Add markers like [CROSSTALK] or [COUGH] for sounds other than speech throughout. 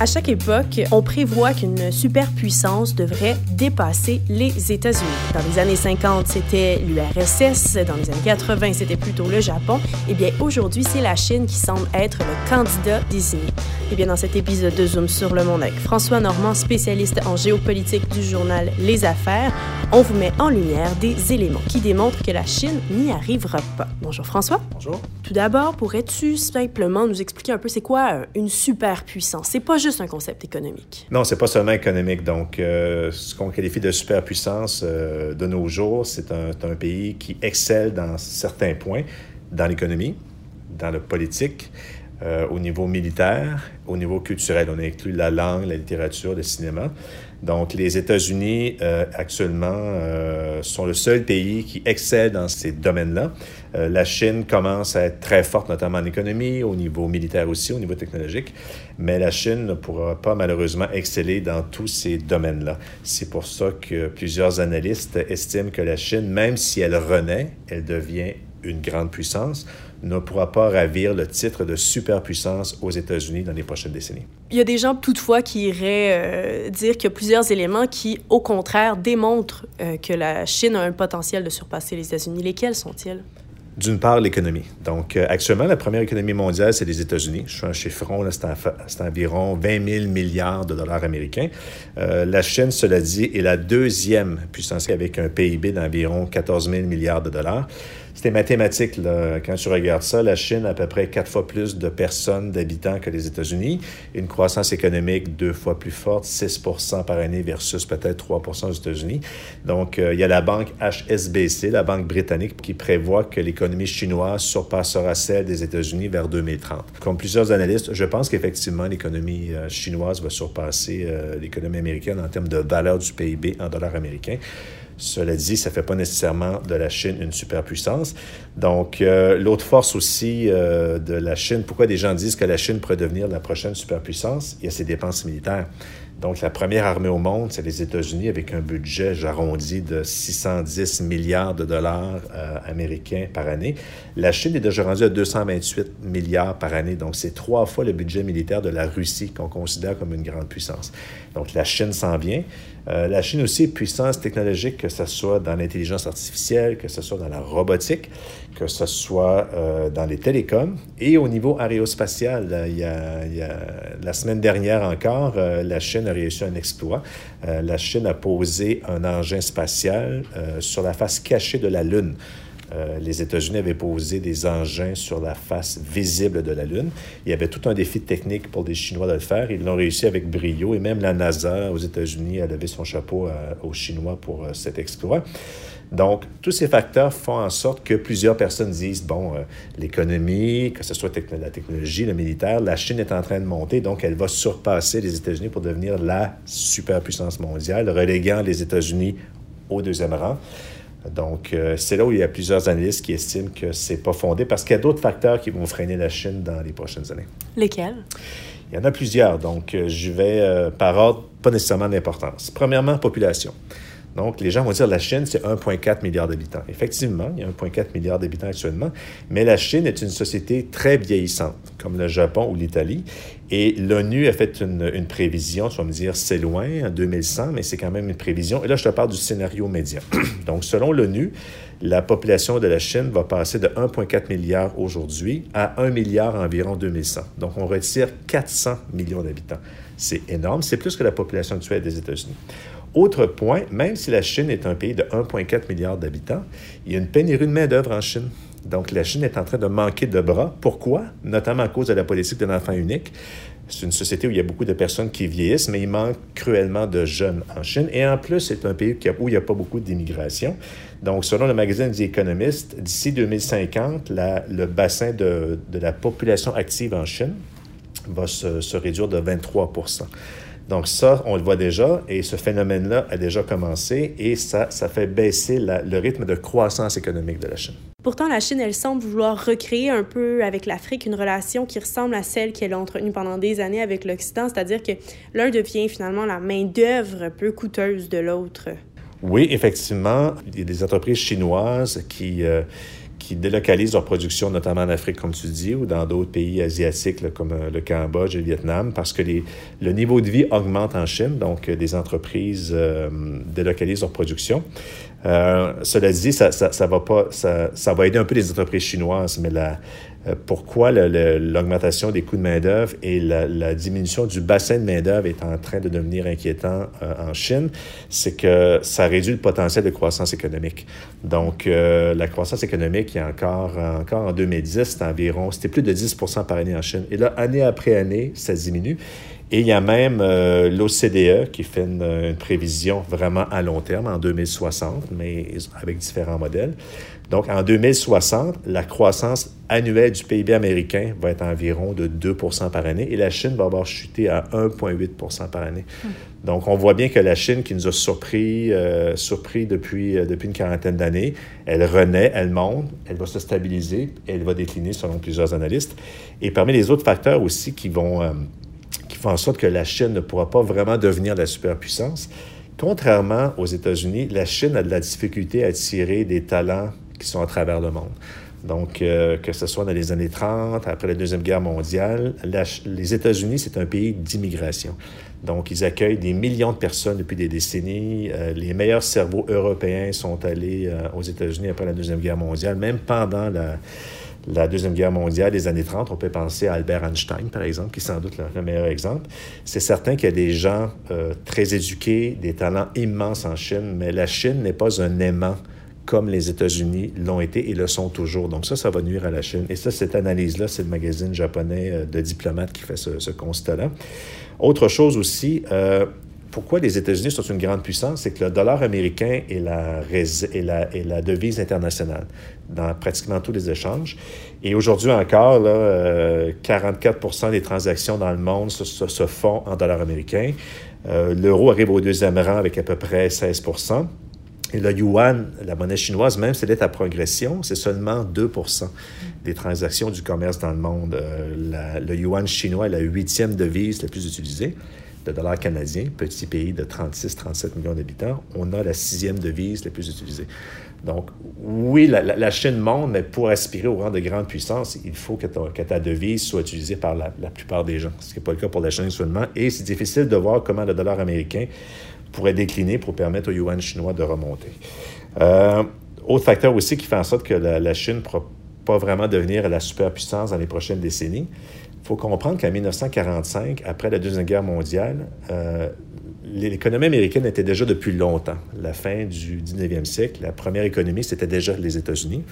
À chaque époque, on prévoit qu'une superpuissance devrait dépasser les États-Unis. Dans les années 50, c'était l'URSS, dans les années 80, c'était plutôt le Japon. Et eh bien aujourd'hui, c'est la Chine qui semble être le candidat désigné. Et eh bien dans cet épisode de Zoom sur le monde avec François Normand, spécialiste en géopolitique du journal Les Affaires, on vous met en lumière des éléments qui démontrent que la Chine n'y arrivera pas. Bonjour François. Bonjour. Tout d'abord, pourrais-tu simplement nous expliquer un peu c'est quoi euh, une superpuissance? C'est pas juste un concept économique. Non, c'est pas seulement économique. Donc, euh, ce qu'on qualifie de superpuissance euh, de nos jours, c'est un, un, pays qui excelle dans certains points, dans l'économie, dans le politique, euh, au niveau militaire, au niveau culturel. On inclut la langue, la littérature, le cinéma. Donc, les États-Unis, euh, actuellement, euh, sont le seul pays qui excelle dans ces domaines-là. Euh, la Chine commence à être très forte, notamment en économie, au niveau militaire aussi, au niveau technologique, mais la Chine ne pourra pas malheureusement exceller dans tous ces domaines-là. C'est pour ça que plusieurs analystes estiment que la Chine, même si elle renaît, elle devient une grande puissance, ne pourra pas ravir le titre de superpuissance aux États-Unis dans les prochaines décennies. Il y a des gens toutefois qui iraient euh, dire qu'il y a plusieurs éléments qui, au contraire, démontrent euh, que la Chine a un potentiel de surpasser les États-Unis. Lesquels sont-ils? D'une part, l'économie. Donc, euh, actuellement, la première économie mondiale, c'est les États-Unis. Je suis un chiffron, c'est environ 20 000 milliards de dollars américains. Euh, la Chine, cela dit, est la deuxième puissance avec un PIB d'environ 14 000 milliards de dollars. C'était mathématique, là. Quand tu regardes ça, la Chine a à peu près quatre fois plus de personnes, d'habitants que les États-Unis. Une croissance économique deux fois plus forte, 6% par année versus peut-être 3% aux États-Unis. Donc, euh, il y a la banque HSBC, la banque britannique, qui prévoit que l'économie chinoise surpassera celle des États-Unis vers 2030. Comme plusieurs analystes, je pense qu'effectivement, l'économie euh, chinoise va surpasser euh, l'économie américaine en termes de valeur du PIB en dollars américains. Cela dit, ça ne fait pas nécessairement de la Chine une superpuissance. Donc, euh, l'autre force aussi euh, de la Chine, pourquoi des gens disent que la Chine pourrait devenir la prochaine superpuissance, il y a ses dépenses militaires. Donc, la première armée au monde, c'est les États-Unis avec un budget, j'arrondis, de 610 milliards de dollars euh, américains par année. La Chine est déjà rendue à 228 milliards par année. Donc, c'est trois fois le budget militaire de la Russie qu'on considère comme une grande puissance. Donc, la Chine s'en vient. Euh, la Chine aussi est puissance technologique, que ce soit dans l'intelligence artificielle, que ce soit dans la robotique, que ce soit euh, dans les télécoms. Et au niveau aérospatial, il y a, la semaine dernière encore, la Chine a réussi un exploit. Euh, la Chine a posé un engin spatial euh, sur la face cachée de la Lune. Euh, les États-Unis avaient posé des engins sur la face visible de la Lune. Il y avait tout un défi technique pour les Chinois de le faire. Ils l'ont réussi avec brio et même la NASA aux États-Unis a levé son chapeau aux Chinois pour cet exploit. Donc, tous ces facteurs font en sorte que plusieurs personnes disent, bon, euh, l'économie, que ce soit la technologie, le militaire, la Chine est en train de monter, donc elle va surpasser les États-Unis pour devenir la superpuissance mondiale, reléguant les États-Unis au deuxième rang. Donc, euh, c'est là où il y a plusieurs analystes qui estiment que c'est pas fondé parce qu'il y a d'autres facteurs qui vont freiner la Chine dans les prochaines années. Lesquels? Il y en a plusieurs. Donc, euh, je vais par ordre, pas nécessairement d'importance. Premièrement, population. Donc, les gens vont dire la Chine, c'est 1,4 milliard d'habitants. Effectivement, il y a 1,4 milliard d'habitants actuellement, mais la Chine est une société très vieillissante, comme le Japon ou l'Italie. Et l'ONU a fait une, prévision, tu vas me dire, c'est loin, en 2100, mais c'est quand même une prévision. Et là, je te parle du scénario médian. [CLEARS THROAT] Donc, selon l'ONU, la population de la Chine va passer de 1,4 milliard aujourd'hui à 1 milliard environ 2100. Donc, on retire 400 millions d'habitants. C'est énorme. C'est plus que la population actuelle des États-Unis. Autre point, même si la Chine est un pays de 1,4 milliard d'habitants, il y a une pénurie de main-d'œuvre en Chine. Donc, la Chine est en train de manquer de bras. Pourquoi? Notamment à cause de la politique de l'enfant unique. C'est une société où il y a beaucoup de personnes qui vieillissent, mais il manque cruellement de jeunes en Chine. Et en plus, c'est un pays où il n'y a pas beaucoup d'immigration. Donc, selon le magazine The Economist, d'ici 2050, le bassin de, la population active en Chine va se, se réduire de 23 donc ça, on le voit déjà, et ce phénomène-là a déjà commencé, et ça, ça fait baisser le rythme de croissance économique de la Chine. Pourtant, la Chine, elle semble vouloir recréer un peu avec l'Afrique une relation qui ressemble à celle qu'elle a entretenue pendant des années avec l'Occident, c'est-à-dire que l'un devient finalement la main-d'œuvre peu coûteuse de l'autre. Oui, effectivement, il y a des entreprises chinoises qui, euh, qui délocalisent leur production, notamment en Afrique, comme tu dis, ou dans d'autres pays asiatiques comme euh, le Cambodge et le Vietnam, parce que les, le niveau de vie augmente en Chine, donc euh, des entreprises euh, délocalisent leur production. cela dit, ça, ça, ça, va pas, ça, ça va aider un peu les entreprises chinoises, mais la, euh, pourquoi l'augmentation des coûts de main-d'œuvre et la, diminution du bassin de main-d'œuvre est en train de devenir inquiétant euh, en Chine, c'est que ça réduit le potentiel de croissance économique. Donc, euh, la croissance économique, il y a encore, encore en 2010, c'était environ, c'était plus de 10% par année en Chine. Et là, année après année, ça diminue. Et il y a même l'OCDE qui fait une, prévision vraiment à long terme, en 2060, mais avec différents modèles. Donc, en 2060, la croissance annuelle du PIB américain va être environ de 2% par année et la Chine va avoir chuté à 1,8% par année. Hmm. Donc, on voit bien que la Chine, qui nous a surpris, euh, surpris depuis, euh, depuis une quarantaine d'années, elle renaît, elle monte, elle va se stabiliser, elle va décliner selon plusieurs analystes. Et parmi les autres facteurs aussi qui vont, euh, qui font en sorte que la Chine ne pourra pas vraiment devenir la superpuissance, contrairement aux États-Unis, la Chine a de la difficulté à attirer des talents qui sont à travers le monde. Donc, euh, que ce soit dans les années 30, après la Deuxième Guerre mondiale, les États-Unis, c'est un pays d'immigration. Donc, ils accueillent des millions de personnes depuis des décennies. Euh, les meilleurs cerveaux européens sont allés euh, aux États-Unis après la Deuxième Guerre mondiale, même pendant la, la Deuxième Guerre mondiale, les années 30, on peut penser à Albert Einstein, par exemple, qui est sans doute le, meilleur exemple. C'est certain qu'il y a des gens très éduqués, des talents immenses en Chine, mais la Chine n'est pas un aimant comme les États-Unis l'ont été et le sont toujours. Donc ça, ça va nuire à la Chine. Et ça, cette analyse-là, c'est le magazine japonais euh, de diplomates qui fait ce, constat-là. Autre chose aussi, euh, pourquoi les États-Unis sont une grande puissance, c'est que le dollar américain est la, devise internationale dans pratiquement tous les échanges. Et aujourd'hui encore, là, 44% euh, des transactions dans le monde se, se, font en dollars américains. L'euro arrive au deuxième rang avec à peu près 16 le yuan, la monnaie chinoise, même si elle est à progression, c'est seulement 2% des transactions du commerce dans le monde. Euh, le yuan chinois est la huitième devise la plus utilisée. Le dollar canadien, petit pays de 36-37 millions d'habitants, on a la sixième devise la plus utilisée. Donc, oui, la, Chine monte, mais pour aspirer au rang de grande puissance, il faut que ta, devise soit utilisée par la, la, plupart des gens, ce qui n'est pas le cas pour la Chine seulement. Et c'est difficile de voir comment le dollar américain pourrait décliner pour permettre au yuan chinois de remonter. Euh, autre facteur aussi qui fait en sorte que la, Chine ne pourra pas vraiment devenir la superpuissance dans les prochaines décennies. Il faut comprendre qu'en 1945, après la Deuxième Guerre mondiale, euh, l'économie américaine était déjà depuis longtemps. La fin du 19e siècle, la première économie, c'était déjà les États-Unis.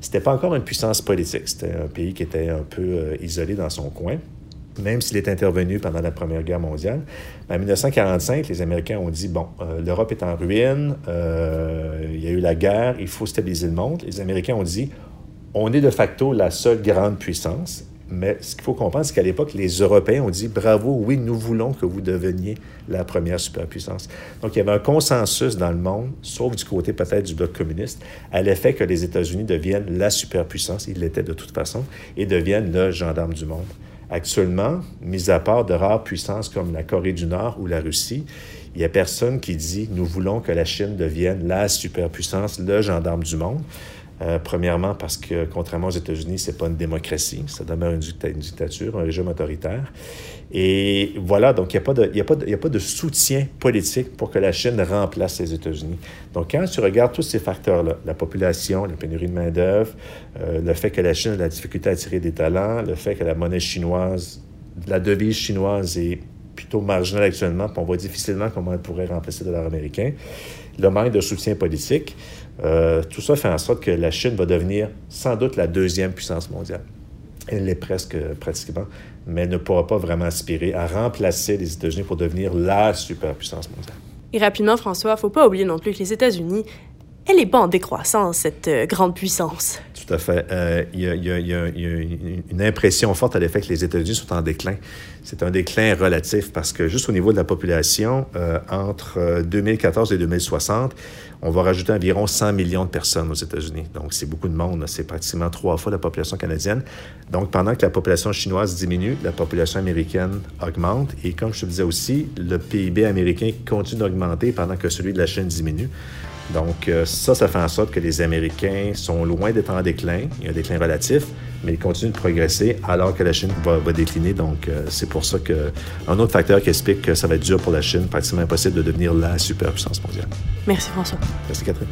C'était pas encore une puissance politique. C'était un pays qui était un peu euh, isolé dans son coin même s'il est intervenu pendant la Première Guerre mondiale. En 1945, les Américains ont dit, bon, euh, l'Europe est en ruine, euh, il y a eu la guerre, il faut stabiliser le monde. Les Américains ont dit, on est de facto la seule grande puissance, mais ce qu'il faut comprendre, c'est qu'à l'époque, les Européens ont dit, bravo, oui, nous voulons que vous deveniez la première superpuissance. Donc, il y avait un consensus dans le monde, sauf du côté peut-être du bloc communiste, à l'effet que les États-Unis deviennent la superpuissance, ils l'étaient de toute façon, et deviennent le gendarme du monde. Actuellement, mis à part de rares puissances comme la Corée du Nord ou la Russie, il n'y a personne qui dit nous voulons que la Chine devienne la superpuissance, le gendarme du monde. Euh, premièrement, parce que contrairement aux États-Unis, c'est pas une démocratie, ça demeure une, dictature, un régime autoritaire. Et voilà, donc il n'y a, pas de, a, de soutien politique pour que la Chine remplace les États-Unis. Donc quand tu regardes tous ces facteurs-là, la population, la pénurie de main-d'œuvre, euh, le fait que la Chine a la difficulté à attirer des talents, le fait que la monnaie chinoise, la devise chinoise est plutôt marginale actuellement, puis on voit difficilement comment elle pourrait remplacer le dollar américain, le manque de soutien politique, euh, tout ça fait en sorte que la Chine va devenir sans doute la deuxième puissance mondiale. Elle l'est presque pratiquement, mais elle ne pourra pas vraiment aspirer à remplacer les États-Unis pour devenir la superpuissance mondiale. Et rapidement, François, il faut pas oublier non plus que les États-Unis, elle n'est pas en décroissance, cette euh, grande puissance. Tout à fait. Euh, il y, a une impression forte à l'effet que les États-Unis sont en déclin. C'est un déclin relatif parce que juste au niveau de la population, euh, entre 2014 et 2060, on va rajouter environ 100 millions de personnes aux États-Unis. Donc, c'est beaucoup de monde. C'est pratiquement trois fois la population canadienne. Donc, pendant que la population chinoise diminue, la population américaine augmente. Et comme je te disais aussi, le PIB américain continue d'augmenter pendant que celui de la Chine diminue. Donc, euh, ça, ça fait en sorte que les Américains sont loin d'être en déclin. Il y a un déclin relatif, mais ils continuent de progresser alors que la Chine va, décliner. Donc, euh, c'est pour ça qu'un autre facteur qui explique que ça va être dur pour la Chine, pratiquement impossible de devenir la superpuissance mondiale. Merci François. Merci Catherine.